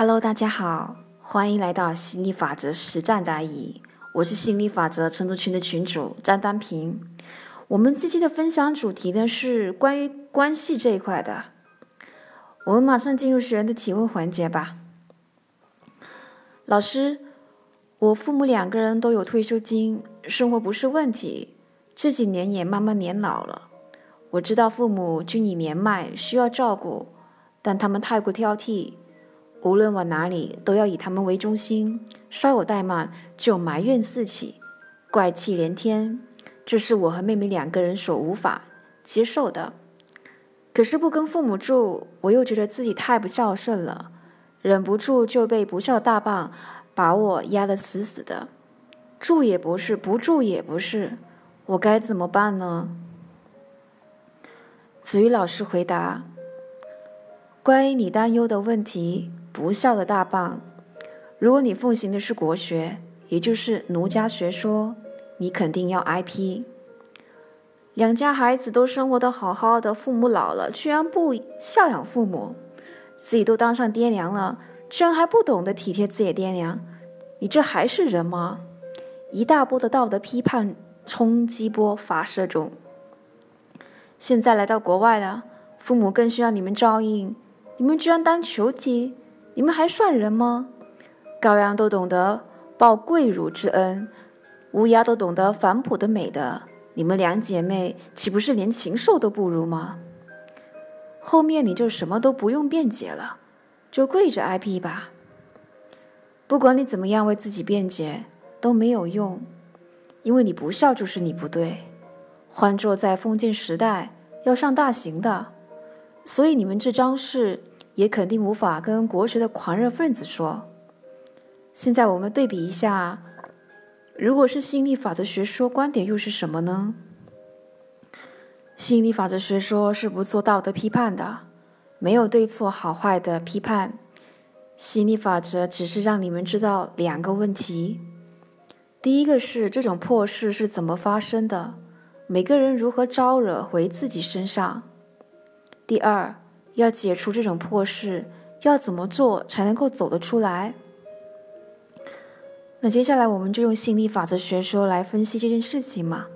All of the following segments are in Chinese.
Hello，大家好，欢迎来到心理法则实战答疑。我是心理法则成都群的群主张丹平。我们这期的分享主题呢是关于关系这一块的。我们马上进入学员的提问环节吧。老师，我父母两个人都有退休金，生活不是问题。这几年也慢慢年老了，我知道父母均已年迈，需要照顾，但他们太过挑剔。无论往哪里，都要以他们为中心，稍有怠慢就埋怨四起，怪气连天。这是我和妹妹两个人所无法接受的。可是不跟父母住，我又觉得自己太不孝顺了，忍不住就被不孝大棒把我压得死死的。住也不是，不住也不是，我该怎么办呢？子瑜老师回答：关于你担忧的问题。不孝的大棒，如果你奉行的是国学，也就是奴家学说，你肯定要挨批。两家孩子都生活的好好的，父母老了居然不孝养父母，自己都当上爹娘了，居然还不懂得体贴自己爹娘，你这还是人吗？一大波的道德批判冲击波发射中。现在来到国外了，父母更需要你们照应，你们居然当球踢！你们还算人吗？羔羊都懂得报跪乳之恩，乌鸦都懂得反哺的美德，你们两姐妹岂不是连禽兽都不如吗？后面你就什么都不用辩解了，就跪着挨批吧。不管你怎么样为自己辩解都没有用，因为你不孝就是你不对。换做在封建时代，要上大刑的。所以你们这张氏。也肯定无法跟国学的狂热分子说。现在我们对比一下，如果是吸引力法则学说，观点又是什么呢？吸引力法则学说是不做道德批判的，没有对错好坏的批判。吸引力法则只是让你们知道两个问题：第一个是这种破事是怎么发生的，每个人如何招惹回自己身上；第二。要解除这种破事，要怎么做才能够走得出来？那接下来我们就用心理法则学说来分析这件事情嘛。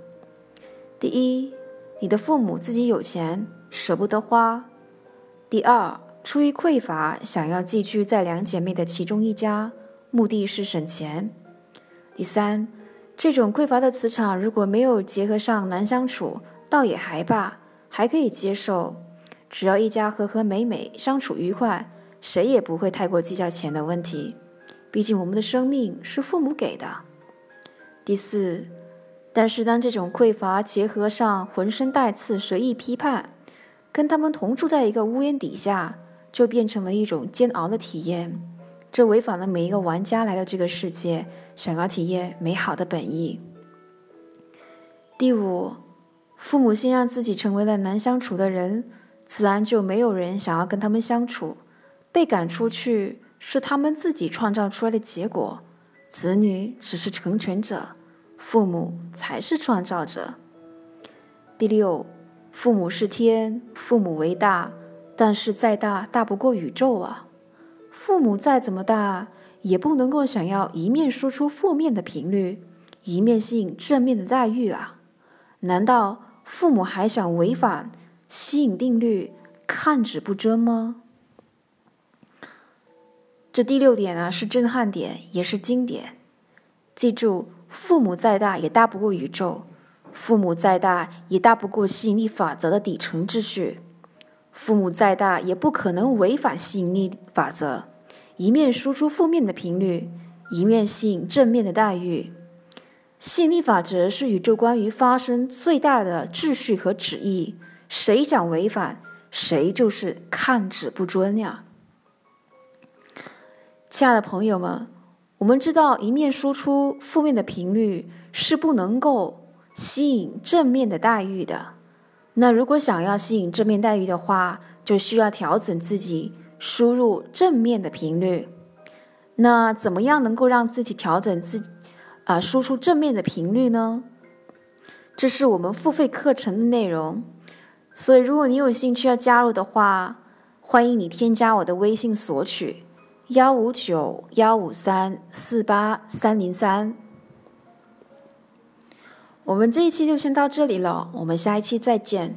第一，你的父母自己有钱舍不得花；第二，出于匮乏想要寄居在两姐妹的其中一家，目的是省钱；第三，这种匮乏的磁场如果没有结合上难相处，倒也还罢，还可以接受。只要一家和和美美，相处愉快，谁也不会太过计较钱的问题。毕竟我们的生命是父母给的。第四，但是当这种匮乏结合上浑身带刺、随意批判，跟他们同住在一个屋檐底下，就变成了一种煎熬的体验。这违反了每一个玩家来到这个世界想要体验美好的本意。第五，父母先让自己成为了难相处的人。自然就没有人想要跟他们相处，被赶出去是他们自己创造出来的结果，子女只是成全者，父母才是创造者。第六，父母是天，父母为大，但是再大大不过宇宙啊！父母再怎么大，也不能够想要一面输出负面的频率，一面吸引正面的待遇啊！难道父母还想违反？吸引定律，看指不真吗？这第六点呢，是震撼点，也是经典。记住，父母再大也大不过宇宙，父母再大也大不过吸引力法则的底层秩序，父母再大也不可能违反吸引力法则，一面输出负面的频率，一面吸引正面的待遇。吸引力法则是宇宙关于发生最大的秩序和旨意。谁想违反，谁就是看指不准呀！亲爱的朋友们，我们知道一面输出负面的频率是不能够吸引正面的待遇的。那如果想要吸引正面待遇的话，就需要调整自己输入正面的频率。那怎么样能够让自己调整自啊输出正面的频率呢？这是我们付费课程的内容。所以，如果你有兴趣要加入的话，欢迎你添加我的微信索取。幺五九幺五三四八三零三。我们这一期就先到这里了，我们下一期再见。